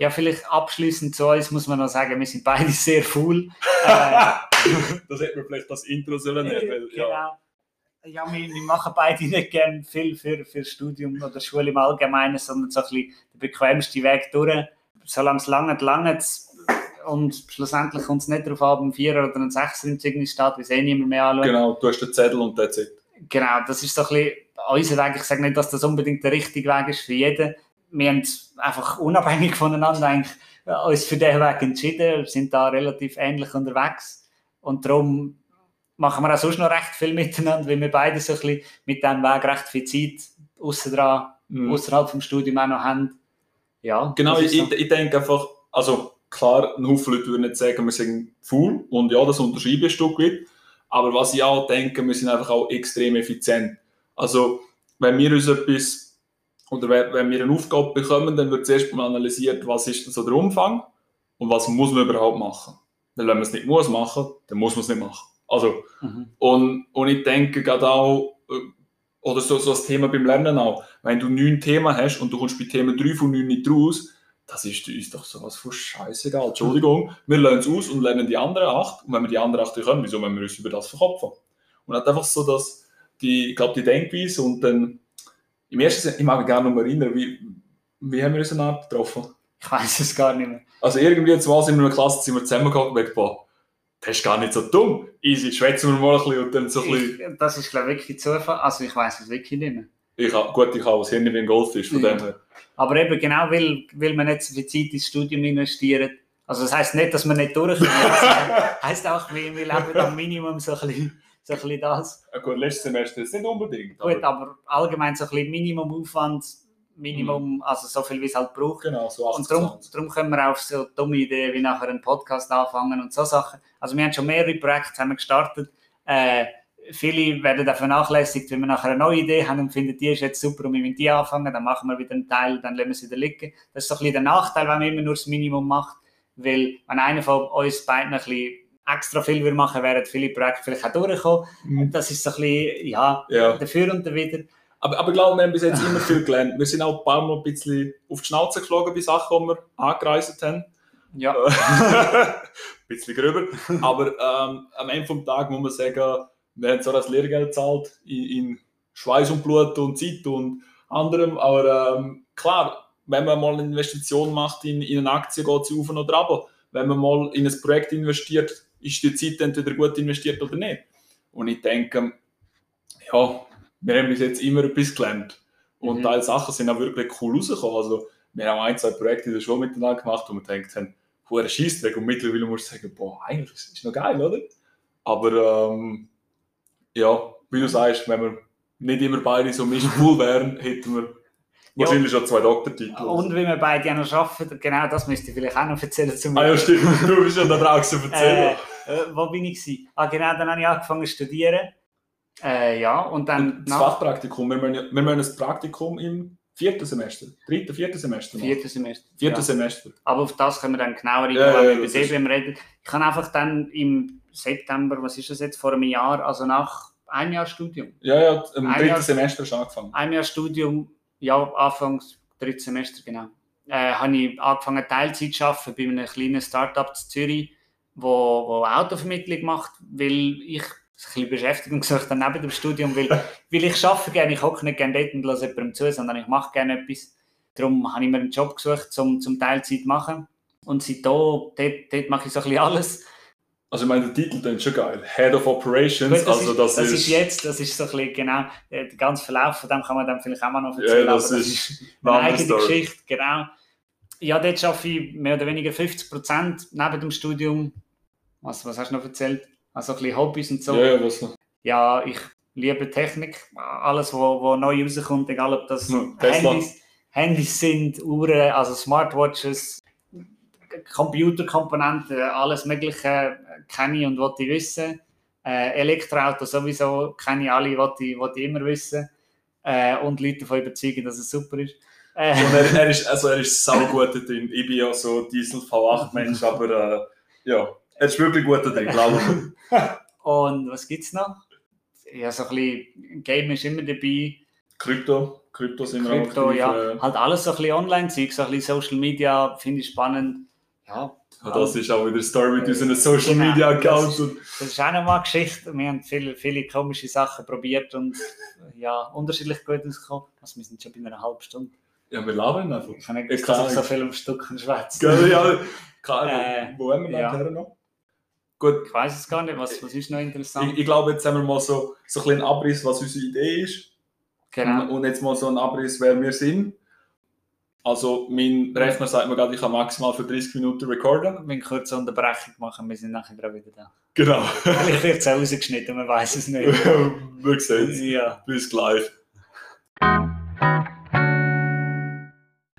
Ja, vielleicht abschließend zu uns muss man noch sagen, wir sind beide sehr faul. das hätte man vielleicht das Intro sollen nehmen. Weil, genau. Ja, ja wir, wir, machen beide nicht gerne viel für, für Studium oder Schule im Allgemeinen, sondern so ein bisschen den bequemsten Weg durch. Solange es lange, lange und schlussendlich kommt es nicht darauf an, ein Vierer oder ein Sechser im Zeugnis steht, wie es eh niemand mehr anschaut. Genau, du hast den Zettel und der Zettel. Genau, das ist so ein bisschen unser Weg. Ich sage nicht, dass das unbedingt der richtige Weg ist für jeden. Wir haben einfach unabhängig voneinander eigentlich uns für diesen Weg entschieden, wir sind da relativ ähnlich unterwegs und darum machen wir auch sonst noch recht viel miteinander, weil wir beide so ein bisschen mit diesem Weg recht viel Zeit außer mhm. außerhalb vom Studium auch noch haben. Ja, genau, ich, so. ich denke einfach, also klar, ein Haufen Leute würden nicht sagen, wir sind faul und ja, das unterschreibe ich ein Stück weit, aber was ich auch denke, wir sind einfach auch extrem effizient. Also, wenn wir uns etwas oder wenn wir eine Aufgabe bekommen, dann wird zuerst mal analysiert, was ist so der Umfang und was muss man überhaupt machen. Weil wenn man es nicht muss machen, dann muss man es nicht machen. Also, mhm. und, und ich denke gerade auch, äh, oder so, so das Thema beim Lernen auch, wenn du neun Themen hast und du kommst bei Thema drei von neun nicht raus, das ist uns doch sowas von scheißegal. Entschuldigung, wir lernen es aus und lernen die anderen acht. Und wenn wir die anderen acht können, wieso müssen wir uns über das verkopfen? Und hat einfach so, dass die, ich glaube, die Denkweise und dann im ersten ich mag mich gerne noch mal erinnern, wie, wie haben wir uns eine Art getroffen? Ich weiß es gar nicht mehr. Also irgendwie jetzt mal in einer Klasse sind wir zusammengekommen und gedacht, das ist gar nicht so dumm. Easy, schwätzen wir mal ein bisschen und dann so ein bisschen... Ich, das ist glaube ich wirklich Zufall, also ich weiß es wirklich nicht mehr. Ich, gut, ich habe das Hirn wie ein Goldfisch, von ja. dem her. Aber eben genau, weil, weil man nicht so viel Zeit ins Studium investiert. Also das heisst nicht, dass man nicht durchkommt. das heisst auch, wir, wir leben am Minimum so ein bisschen so ein bisschen das. Ja, gut, letztes Semester ist nicht unbedingt. Gut, aber, aber allgemein so ein bisschen Minimumaufwand, Minimum, mhm. also so viel wie es halt braucht. Genau, so 80 Und darum, darum können wir auf so dumme Ideen wie nachher einen Podcast anfangen und so Sachen. Also wir haben schon mehrere Projekte haben gestartet. Äh, viele werden da vernachlässigt, wenn wir nachher eine neue Idee haben und finden, die ist jetzt super und wir mit die anfangen, dann machen wir wieder einen Teil, dann lassen wir sie wieder liegen. Das ist so ein bisschen der Nachteil, wenn man immer nur das Minimum macht, weil wenn einer von uns beiden ein bisschen extra viel wir machen, wären viele Projekte vielleicht auch durchgekommen. Mhm. Das ist so ein bisschen, ja, ja. dafür und wieder. Aber, aber ich glaube, wir haben bis jetzt immer viel gelernt. Wir sind auch ein paar Mal ein bisschen auf die Schnauze geflogen bei Sachen, die wir angereist haben. Ja. ein bisschen gröber. Aber ähm, am Ende des Tages muss man sagen, wir haben zwar das Lehrgeld gezahlt in, in Schweiß und Blut und Zeit und anderem, aber ähm, klar, wenn man mal eine Investition macht in, in eine Aktie, geht sie auf oder runter. Wenn man mal in ein Projekt investiert, ist die Zeit entweder gut investiert oder nicht. Und ich denke, ja, wir haben bis jetzt immer etwas gelernt. Und mhm. Teil Sachen sind auch wirklich cool rausgekommen. Also, wir haben ein, zwei Projekte in der Schule miteinander gemacht, wo wir denkt haben, hoher Scheißdreck. Und mittlerweile muss ich sagen, boah, eigentlich das ist noch geil, oder? Aber ähm, ja, wie du sagst, wenn wir nicht immer beide so cool wären, hätten wir Wahrscheinlich schon zwei Doktortitel. Und wie wir beide ja noch arbeiten, genau das müsste ich vielleicht auch noch erzählen. Zum ah ja, stimmt, du bist ja da draußen erzählen. Äh, äh, wo bin ich gewesen? Ah genau, dann habe ich angefangen zu studieren. Äh, ja, und dann... Und das Fachpraktikum, wir müssen, wir müssen ein Praktikum im Vierten Semester, dritten, vierten Semester. machen. Viertes Semester. Vierten Ja. Semester. Aber auf das können wir dann genauer Ja, ja, ja, über ist- DBM reden. Ich habe einfach dann im September, was ist das jetzt, vor einem Jahr, also nach einem Jahr Studium, Ja, ja, im Ein dritten Jahr- Semester du angefangen. einem Jahr Studium, ja, Anfangs drittes Semester, genau, äh, habe ich angefangen Teilzeit zu arbeiten bei einem kleinen Start-up in Zürich, wo, wo Autovermittlung macht, weil ich ein bisschen Beschäftigung gesucht habe neben dem Studium, weil, weil ich arbeite gerne, ich hocke nicht gerne dort und lasse jemandem zu, sondern ich mache gerne etwas. Darum habe ich mir einen Job gesucht, zum, zum Teilzeit zu machen. Und seitdem, dort, dort mache ich so ein bisschen alles. Also ich meine, der Titel klingt schon geil. Head of Operations, Gut, das, also ist, das, das ist... ist jetzt, das ist so ein bisschen, genau, der ganze Verlauf von dem kann man dann vielleicht auch mal noch Ja, erzählen. das aber ist eine eine eigene Story. Geschichte, genau. Ja, dort arbeite ich mehr oder weniger 50 Prozent neben dem Studium. Was, was hast du noch erzählt? Also ein bisschen Hobbys und so. Ja, ja, was noch? Ja, ich liebe Technik. Alles, was wo, wo neu rauskommt, egal ob das Hm. Handys, Handys sind, Uhren, also Smartwatches, Computerkomponenten, alles Mögliche kenne ich und wollte ich wissen. Äh, Elektroautos sowieso kenne ich alle, wollte ich, wollte ich immer wissen. Äh, und Leute davon überzeugen, dass es super ist. Äh, er, er ist, also er ist sau gut drin. Ich bin ja so Diesel V8-Mensch, aber äh, ja, er ist wirklich gut da drin, glaube ich. Und was gibt es noch? Ja, so ein bisschen Game ist immer dabei. Krypto, Krypto sind Krypto, aktiv, ja. äh, Halt alles so ein bisschen Online-Zeug, so ein bisschen Social Media, finde ich spannend. Ja, Ja, Das ist auch wieder eine Story mit unseren Social Genau, Media das Accounts. ist- und- das ist auch nochmal eine Geschichte. Wir haben viele, viele komische Sachen probiert und ja, unterschiedlich gut ausgekommen. Also wir sind schon bei einer halben Stunde. Ja, wir labern einfach. Ich habe nicht Ja, ich so viel am Stück schwätze. Gell, ja, klar, Äh, wo haben wir ja. nachher noch? Gut, Ich weiß es gar nicht, was, was ist noch interessant? ich, ich glaube, jetzt haben wir mal so, so ein bisschen einen Abriss, was unsere Idee ist. genau. Und, und jetzt mal so einen Abriss, wer wir sind. Also, mein Rechner sagt mir gerade, ich kann maximal für 30 Minuten recorden. Wir eine kurze Unterbrechung machen, wir sind nachher gerade wieder da. Genau. Vielleicht wird es auch rausgeschnitten, man weiß es nicht. wir sehen es. ja. Bis gleich.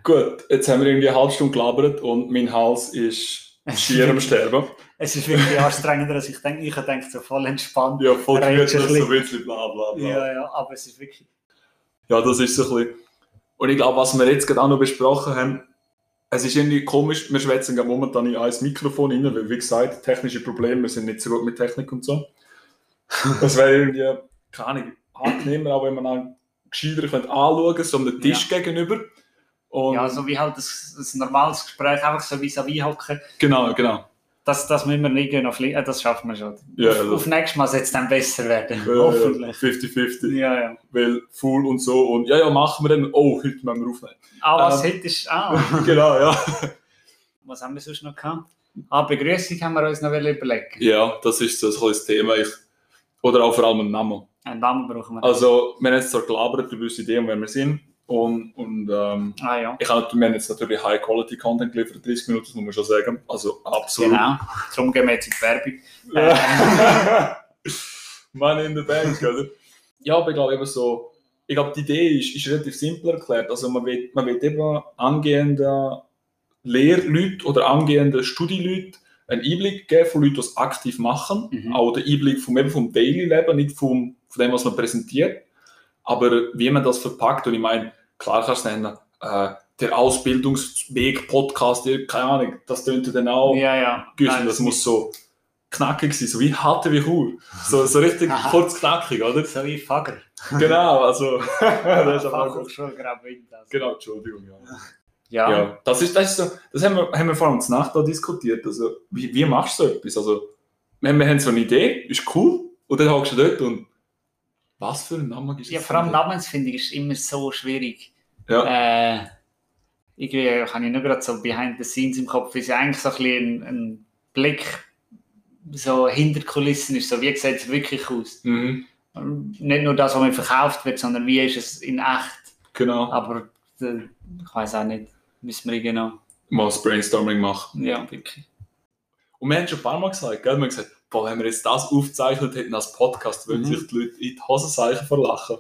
Gut, jetzt haben wir irgendwie eine halbe Stunde gelabert und mein Hals ist schier am Sterben. Es ist wirklich anstrengender, als ich denke. Ich gedacht, so voll entspannt. Ja, voll gemütlich, so ein bisschen bla bla bla. Ja, ja, aber es ist wirklich. Ja, das ist so ein bisschen. Und ich glaube, was wir jetzt gerade auch noch besprochen haben, es ist irgendwie komisch, wir schwätzen gerade momentan in ein Mikrofon rein, weil, wie gesagt, technische Probleme, wir sind nicht so gut mit Technik und so. Das wäre irgendwie, keine Ahnung, angenehmer, auch wenn man dann gescheiter anschauen könnte, so um den Tisch gegenüber. Und Ja, so wie halt das, das normales Gespräch, einfach so wie vis hocken. Genau, genau. Das, das müssen wir nicht noch fliegen. Das schaffen wir schon. Ja, auf, ja. auf nächstes Mal soll es dann besser werden. Äh, Hoffentlich. 50-50. Ja, ja. Weil full und so und ja, ja, machen wir dann. Oh, heute müssen wir aufnehmen. Ah, was Ähm. heute ist. Ah, genau, ja. was haben wir sonst noch gehabt? Ah, Begrüßung haben wir uns noch überlegen. Ja, das ist so ein das Thema. Ich, oder auch vor allem einen Namen. Einen Namen brauchen wir. Also, wir haben jetzt zwar gelabert über unsere Ideen, wer wir sind. Und, und ähm, ah, ja. ich habe, wir haben jetzt natürlich High-Quality-Content geliefert, 30 Minuten, das muss man schon sagen. Also, absolut. Genau. Darum gehen wir jetzt in die Werbung. Money in the Bank, oder? Ja, aber ich glaube eben so, ich glaube, die Idee ist, ist relativ simpel erklärt. Also, man will, man will eben angehende Lehrleute oder angehende Studieleute einen Einblick geben von Leuten, die es aktiv machen. Mhm. Auch den Einblick vom, eben vom Daily-Leben, nicht vom, von dem, was man präsentiert. Aber wie man das verpackt, und ich meine, klar kannst du nennen, äh, der Ausbildungsweg-Podcast, keine Ahnung, das tönt dann auch. Ja, ja. Nein, das muss so knackig sein, so wie harte wie cool. So, so richtig kurz knackig, oder? So wie Fager. Genau, also. das ist aber gut. Fachhochschule Graubünden. also. Genau, Entschuldigung, ja. Ja. ja. das ist, das ist so, das haben wir, haben wir vor zur Nacht da diskutiert. Also, wie, wie machst du so etwas? Also, wir, wir haben so eine Idee, ist cool, und dann hockst du dort und was für ein Name ist Ja, vor allem Namensfindung ist immer so schwierig. Ja. Äh, irgendwie habe ich nur gerade so behind the scenes im Kopf, wie es eigentlich so ein, bisschen ein, ein Blick so hinter Kulissen ist, so wie sieht es wirklich aus. Mhm, Und Nicht nur das, was mir verkauft wird, sondern wie ist es in echt. genau. Aber äh, ich weiß auch nicht, müssen wir genau. Mal das Brainstorming machen. Ja, wirklich. Und wir haben schon ein paar Mal gesagt, gell? wir haben gesagt, boah, wenn wir jetzt das aufgezeichnet hätten als Podcast, würden Mhm. sich die Leute in die Hosenzeichen verlachen.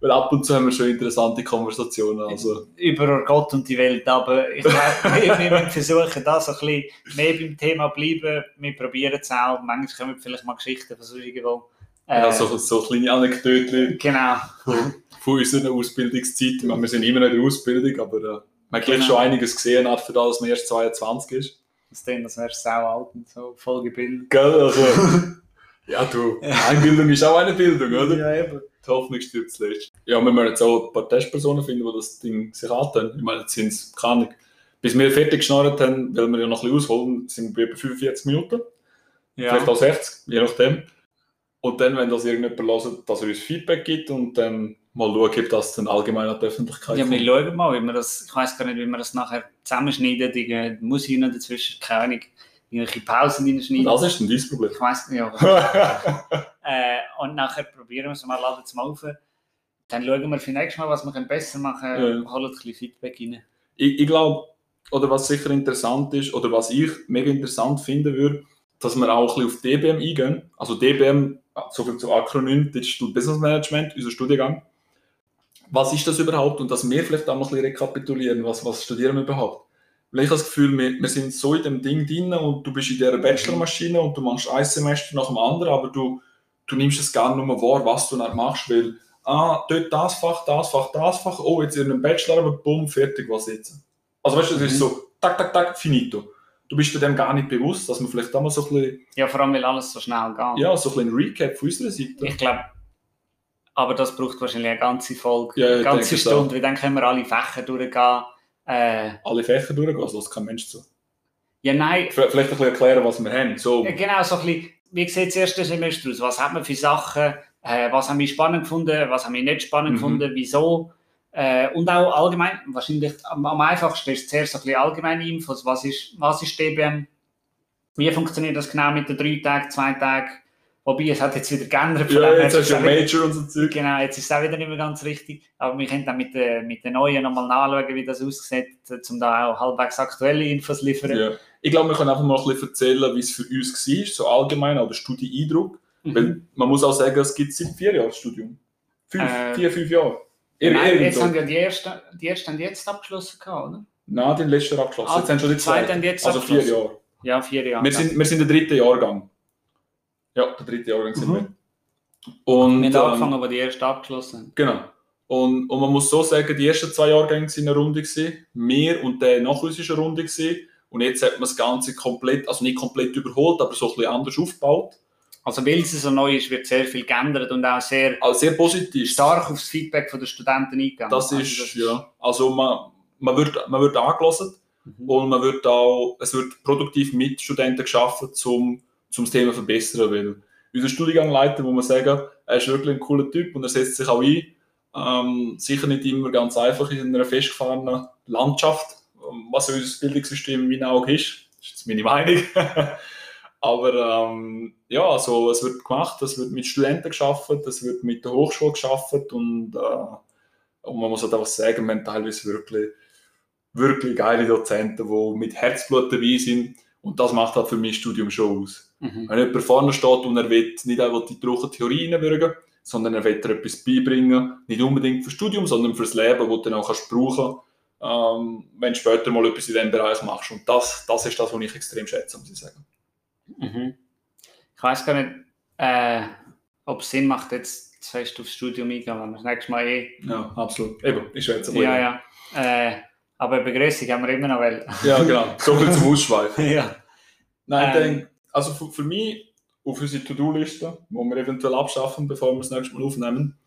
Weil ab und zu haben wir schon interessante Konversationen. Also, Über Gott und die Welt, aber ich glaube, wir, wir versuchen, da so ein bisschen mehr beim Thema bleiben. Wir probieren es auch. Manchmal kommen vielleicht mal Geschichten von so irgendwo. Äh, ja, so, so kleine Anekdoten Genau. von, von unserer Ausbildungszeit. Meine, Wir sind immer noch in der Ausbildung, aber äh, man hat Genau. schon einiges gesehen, hat für das, dass man erst 22 ist. Das denn, das wärst sau alt und so voll gebildet. Gell, also. ja, du, Einbildung ist auch eine Bildung, oder? Ja, eben. Die Hoffnung stirbt zuletzt. Ja, wir müssen jetzt auch ein paar Testpersonen finden, die das Ding sich antun. Ich meine, jetzt sind es, keine Ahnung, bis wir fertig geschnarrt haben, weil wir ja noch ein bisschen ausholen, sind wir bei 45 Minuten, vielleicht Ja. auch 60, je nachdem. Und dann, wenn das irgendjemand hört, dass er uns Feedback gibt und dann mal schauen, ob das dann allgemein an die Öffentlichkeit ja, kommt. wir schauen mal, wie wir das, ich weiß gar nicht, wie wir das nachher zusammenschneiden, die Musik noch dazwischen, keine Ahnung, irgendwelche Pausen reinschneiden. Das ist dann dein Problem. Ich weiß nicht, ja. äh, und nachher probieren wir es mal, laden es mal auf. Dann schauen wir für nächstes Mal, was wir können besser machen können, Ja. holen ein bisschen Feedback rein. ich, ich glaube, oder was sicher interessant ist, oder was ich mega interessant finden würde, dass wir auch ein bisschen auf DBM eingehen. Also DBM, so viel zu Akronym, Digital Business Management, unser Studiengang. Was ist das überhaupt? Und dass wir vielleicht auch mal ein bisschen rekapitulieren, was, was studieren wir überhaupt? Weil ich habe das Gefühl, wir, wir sind so in dem Ding drin und du bist in dieser Bachelormaschine und du machst ein Semester nach dem anderen, aber du, du nimmst es gar nicht mehr wahr, was du dann machst, weil ah, dort das Fach, das Fach, das Fach, oh, jetzt in einem Bachelor, aber bumm, fertig, was jetzt? Also weißt du, es ist Mhm. so, tak, tak, tak, finito. Du bist dir dem gar nicht bewusst, dass man vielleicht mal so ein bisschen, Ja, vor allem, weil alles so schnell geht. ja, so ein bisschen ein Recap von unserer Seite. Ich glaube, aber das braucht wahrscheinlich eine ganze Folge, Ja, eine ganze Stunde, weil dann können wir alle Fächer durchgehen. Äh, Alle Fächer durchgehen, also das kein Mensch zu. ja, nein, Vielleicht ein bisschen erklären, was wir haben. So, Ja, genau, so ein bisschen, wie sieht das erste Semester aus? Was hat man für Sachen? Äh, was haben wir spannend gefunden? Was haben wir nicht spannend Mhm. gefunden? Wieso? Äh, und auch allgemein, wahrscheinlich am, am einfachsten ist zuerst so ein bisschen allgemeine Infos. Was ist, was ist DBM? Wie funktioniert das genau mit den drei Tagen, zwei Tagen? Wobei, es hat jetzt wieder geändert. ja, jetzt hast du ja Major und so Zeug. Genau, jetzt ist es auch wieder nicht mehr ganz richtig. Aber wir können dann mit den, mit den neuen nochmal nachschauen, wie das aussieht, um da auch halbwegs aktuelle Infos zu liefern. Ja. Ich glaube, wir können einfach mal ein bisschen erzählen, wie es für uns war, so allgemein, oder Studieneindruck. Mhm. Weil man muss auch sagen, es gibt seit vier Jahren das Studium. Fünf, Äh, vier, fünf Jahre. Nein, jetzt haben ja die ersten, die ersten haben jetzt abgeschlossen, gehabt, oder? Nein, den letzten abgeschlossen. Ah, jetzt haben schon die zweiten jetzt also vier. Jahre. Ja, vier Jahre. Wir sind, wir sind der dritte Jahrgang. Ja, der dritte Jahrgang sind Mhm. wir. Und, wir haben ähm, angefangen, aber die ersten abgeschlossen. Genau. Und, und man muss so sagen, die ersten zwei Jahrgänge sind eine Runde gewesen. Wir und der nach uns ist eine Runde gewesen. Und jetzt hat man das Ganze komplett, also nicht komplett überholt, aber so ein bisschen anders aufgebaut. Also weil es so neu ist, wird sehr viel geändert und auch sehr Also sehr positiv. stark aufs Feedback der Studenten eingegangen. Das Also ist, ja. Also man, man, wird, man wird angelassen Mhm. und man wird auch, es wird produktiv mit Studenten geschaffen, um zum das Thema zu verbessern. Weil unser Studiengangleiter, muss man sagen, er ist wirklich ein cooler Typ und er setzt sich auch ein. Ähm, sicher nicht immer ganz einfach in einer festgefahrenen Landschaft, was unser Bildungssystem in meinen Augen ist. Das ist jetzt meine Meinung. Aber ähm, ja, also es wird gemacht, es wird mit Studenten geschaffen, es wird mit der Hochschule geschaffen und, äh, und man muss halt einfach sagen, wir haben teilweise wirklich, wirklich geile Dozenten, die mit Herzblut dabei sind und das macht halt für mich das Studium schon aus. Mhm. Wenn jemand vorne steht und er will nicht einfach die trockene Theorie reinbürgen, sondern er will dir etwas beibringen, nicht unbedingt fürs Studium, sondern fürs Leben, das du dann auch kannst brauchen ähm, wenn du später mal etwas in diesem Bereich machst. Und das, das ist das, was ich extrem schätze, muss ich sagen. Mhm. Ich weiß gar nicht, äh, ob es Sinn macht, jetzt zu fest aufs Studium eingehen, wenn wir das nächste Mal eh. Ja, absolut. Eben, ich schätze Ja, ja. Äh, aber Begrüßung haben wir immer noch wollen. Ja, genau. So viel zum Ausschweifen. ja. Nein, Ähm. denke, also für, für mich auf unsere To-Do-Liste, die wir eventuell abschaffen, bevor wir das nächste Mal aufnehmen,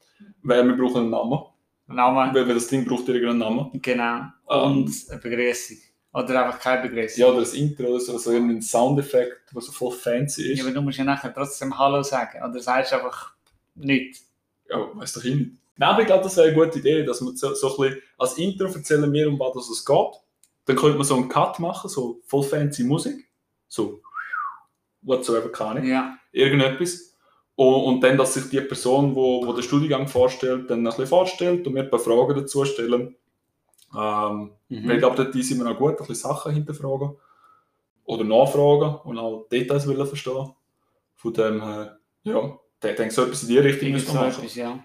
wäre, wir brauchen einen Namen. Name, Weil, weil das Ding braucht irgendeinen Namen. genau. Ähm. Und eine Begrüßung. Oder einfach keine Begrüßung. Ja, oder das Intro oder so, also irgendein Soundeffekt, der so voll fancy ist. Ja, aber du musst ja nachher trotzdem Hallo sagen. Oder sagst du einfach nichts. Ja, weiß doch ich nicht. Nein, aber ich glaube, das wäre eine gute Idee, dass man so, so ein bisschen als Intro erzählen wir, um was es geht. Dann könnte man so einen Cut machen, so voll fancy Musik. So, whatsoever, keine Ahnung. Ja. Irgendetwas. Und, und dann, dass sich die Person, wo, wo den Studiengang vorstellt, dann ein bisschen vorstellt und mir ein paar Fragen dazu stellen. Ähm, Mhm. Weil ich glaube, dort sind wir auch gut, ein bisschen Sachen hinterfragen. Oder nachfragen und auch Details wollen verstehen. Von dem her, ja, ich denke, so etwas in die Richtung müssen wir machen. etwas, ja.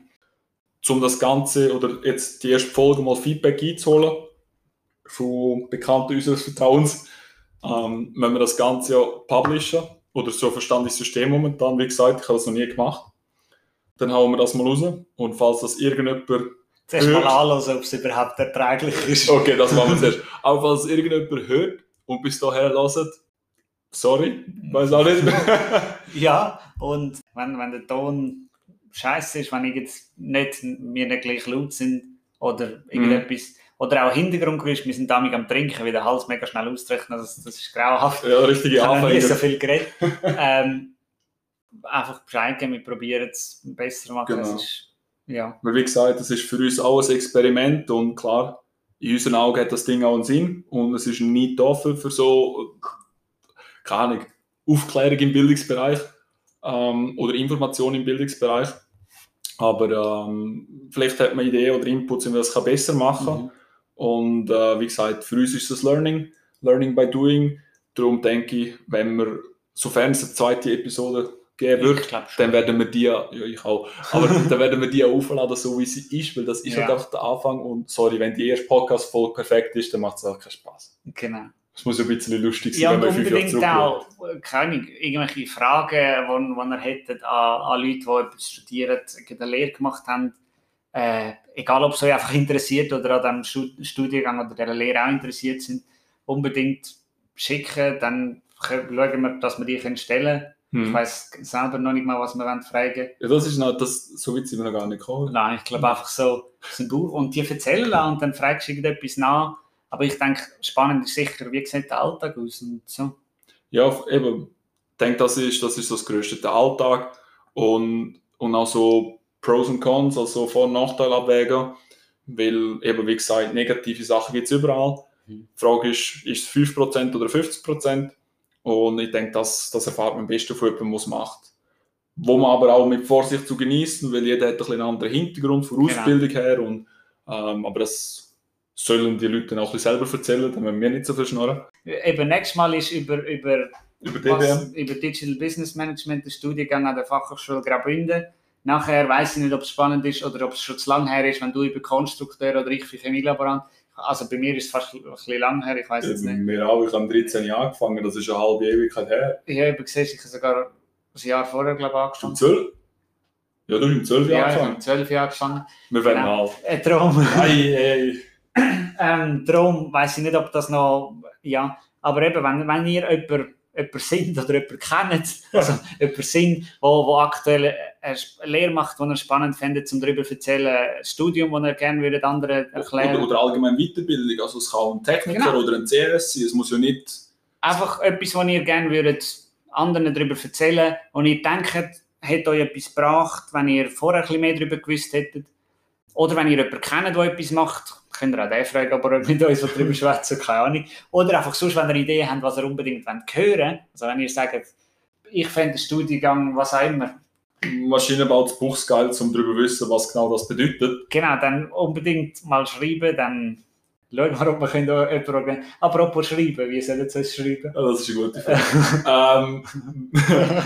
um das Ganze oder jetzt die erste Folge mal Feedback einzuholen von Bekannten unseres Vertrauens, ähm, wenn wir das Ganze ja publishen oder so ein verstandenes System momentan, wie gesagt, ich habe das noch nie gemacht. dann hauen wir das mal raus. Und falls das irgendjemand Zuerst Hört. mal anhören, ob es überhaupt erträglich ist. Okay, das machen wir zuerst. Auch falls irgendjemand hört und bis dahin hört, sorry, weiß auch nicht. Ja, und wenn, wenn der Ton scheiße ist, wenn ich jetzt nicht, wir nicht gleich laut sind oder irgendetwas, oder auch Hintergrundgeräusch, wir sind damit am Trinken, wie der Hals mega schnell auszurechnen, das, das ist grauenhaft. ja, richtige Ich habe nie so Anfänger. viel geredet. ähm, einfach Bescheid geben, wir probieren es besser zu machen. Genau. Ja, Weil wie gesagt, das ist für uns auch ein Experiment und klar, in unseren Augen hat das Ding auch einen Sinn und es ist nie dafür für so, keine Ahnung, Aufklärung im Bildungsbereich ähm, oder Information im Bildungsbereich. Aber ähm, vielleicht hat man Ideen oder Inputs, wie man das kann besser machen kann. Mhm. Und äh, wie gesagt, für uns ist das Learning, Learning by Doing. Darum denke ich, wenn wir, sofern es eine zweite Episode geben schon. dann werden wir die, ja ich auch, aber dann werden wir die aufladen, so wie sie ist, weil das ist Ja. halt einfach der Anfang und sorry, wenn die erste Podcast-Folge perfekt ist, dann macht es auch keinen Spaß. Genau. Es muss ein bisschen lustig sein, Ja, wenn wir fünf Jahre unbedingt auch, äh, keine irgendwelche Fragen, die, ihr hättet an, an Leute, die etwas studieren, eine Lehre gemacht haben. Äh, egal, ob es euch einfach interessiert oder an Stu- Studiengang oder der Lehre auch interessiert sind, unbedingt schicken, dann schauen wir, dass wir die können stellen können. Ich Hm. weiß selber noch nicht mal, was wir wollen fragen Ja, das ist noch, das, so weit sind wir noch gar nicht gekommen. Nein, ich glaube einfach so, ein Buch und die erzählen und dann fragst du irgendetwas nach. Aber ich denke, spannend ist sicher, wie sieht der Alltag aus und so. Ja, eben, ich denke, das ist, das ist so das Größte, der Alltag und, und auch so Pros und Cons, also Vor- und Nachteile abwägen, weil eben, wie gesagt, negative Sachen gibt es überall. Die Frage ist, ist es 5% oder 50%? Und ich denke, das, das erfahrt man am besten von jemandem, der es macht. Wo man aber auch mit Vorsicht zu genießen, weil jeder hat ein einen anderen Hintergrund von Genau. Ausbildung her. Und, ähm, aber das sollen die Leute auch ein bisschen selber erzählen, dann müssen wir nicht so viel schnurren. Eben, nächstes Mal ist über, über, Über was, über Digital Business Management der Studiengang an der Fachhochschule Graubünden. Nachher weiß ich nicht, ob es spannend ist oder ob es schon zu lang her ist, wenn du über Konstrukteur oder ich für Chemielaborant. Also bei mir ist es fast ein bisschen lang her, ich weiß jetzt nicht. Wir auch, ich habe 13 Jahre angefangen, das ist eine halbe Ewigkeit her. Ich habe gesehen, ich habe sogar ein Jahr vorher glaube ich, Im angefangen. 12? Ja, du hast im 12 Ja, Jahre ich habe angefangen. zwölf Jahre angefangen. Wir werden Genau. alt. Äh, darum. Hey, hey. Ähm, darum weiß ich nicht, ob das noch, ja, aber eben, wenn, wenn ihr jemanden, jemanden sind oder jemanden kennt, also jemanden sind, wo, wo aktuell eine Lehre macht, die ihr spannend findet, um darüber zu erzählen, ein Studium, das ihr gerne würdet anderen erklären Oder, oder allgemein Weiterbildung, also es kann ein Techniker Genau. oder ein CS sein, es muss ja nicht... Einfach etwas, was ihr gerne würdet anderen darüber erzählen und ihr denkt, hat euch etwas gebracht, wenn ihr vorher ein bisschen mehr darüber gewusst hättet. Oder wenn ihr jemanden kennt, der etwas macht, könnt ihr auch den fragen, aber ob mit uns darüber schwätzen, keine Ahnung. Oder einfach sonst, wenn ihr Ideen habt, was ihr unbedingt wollt hören Also wenn ihr sagt, ich fände den Studiengang, was auch immer, Maschinenbau zu Buchsgeil, um darüber zu wissen, was genau das bedeutet. genau, dann unbedingt mal schreiben, dann schauen wir, ob wir jemanden organisieren Apropos schreiben, wie sollen Sie es schreiben? Ja, das ist eine gute Frage. ähm,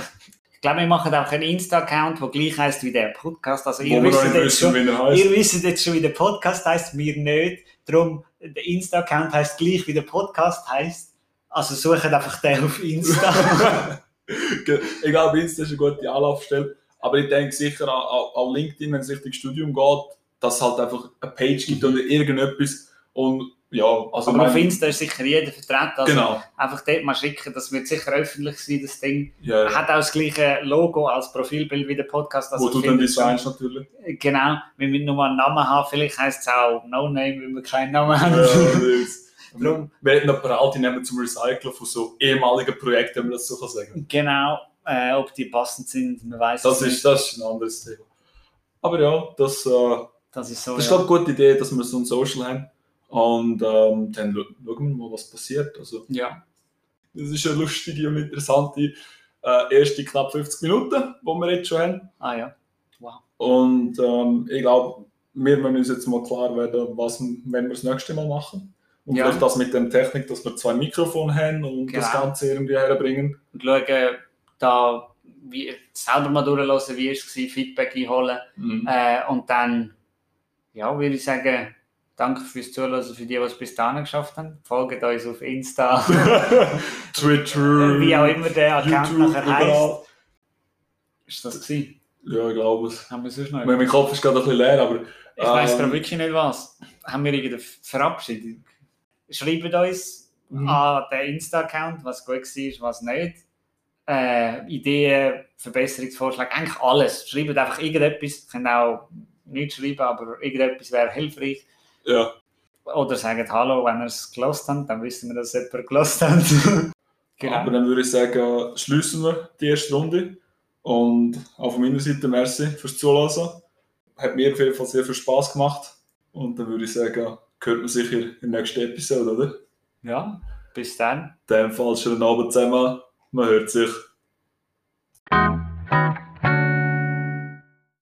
glaube, wir machen auch einen Insta-Account, der gleich heißt wie der Podcast. Also ihr wisst jetzt schon. Ihr wisst jetzt schon, wie der Podcast heißt, wir nicht. Darum, der Insta-Account heißt gleich, wie der Podcast heißt. Also sucht einfach den auf Insta. ich glaube, Insta ist eine gute Anlaufstelle. Aber ich denke sicher auch, auch LinkedIn, wenn es Richtung Studium geht, dass es halt einfach eine Page gibt oder irgendetwas. Und ja, also Aber auf Insta ist sicher jeder vertreten. Also Genau. einfach dort mal schicken, das wird sicher öffentlich sein, das Ding. Ja, Hat auch das gleiche Logo als Profilbild wie der Podcast. wo Also du dann designst natürlich. Genau, wir müssen nur einen Namen haben. Vielleicht heisst es auch No Name, wenn wir keinen Namen haben. Ja, Drum. Wir hätten noch Parati nehmen zum Recyceln von so ehemaligen Projekten, wenn man das so kann sagen Genau, äh, ob die passend sind, man weiß Das es ist, das ist ein anderes Thema. Aber ja, das, äh, Das ist so. das ist ja. eine gute Idee, dass wir so ein Social haben. Und ähm, dann scha- schauen wir mal, was passiert. Also, ja. das ist eine lustige und interessante äh, erste knapp 50 Minuten, die wir jetzt schon haben. Ah ja. Und ähm, ich glaube, wir müssen uns jetzt mal klar werden, was wenn wir das nächste Mal machen. Und Ja. vielleicht das mit der Technik, dass wir zwei Mikrofone haben und das Genau. Ganze irgendwie herbringen. Und schauen, da wie, selber mal durchlassen, wie es war, Feedback einholen. Mhm. Äh, und dann, ja, würde ich sagen, danke fürs Zuhören, für die, es bis dahin geschafft haben. Folgt uns auf Insta, Twitter, wie auch immer der Account YouTube, nachher heisst. überall. Ist das gewesen? Ja, ich glaube es. Haben wir sonst noch Mein, Kopf ist gerade ein bisschen leer, aber... Ich weiß ähm, gerade wirklich nicht was. Haben wir irgendeine Verabschiedung? Schreibt uns Mhm. an den Insta-Account, was gut war, was nicht. Äh, Ideen, Verbesserungsvorschläge, eigentlich alles. Schreibt einfach irgendetwas. Ihr könnt auch nichts schreiben, aber irgendetwas wäre hilfreich. Ja, Oder sagt Hallo, wenn ihr es gelost habt, dann wissen wir, dass jemand gelost hat. genau. aber dann würde ich sagen, schließen wir die erste Runde. Und auch von meiner Seite merci fürs Zuhören. Hat mir auf jeden Fall sehr viel Spaß gemacht. Und dann würde ich sagen, hört man sicher in der nächsten Episode, oder? ja, bis dann. In dem Fall schönen Abend zusammen. Man hört sich.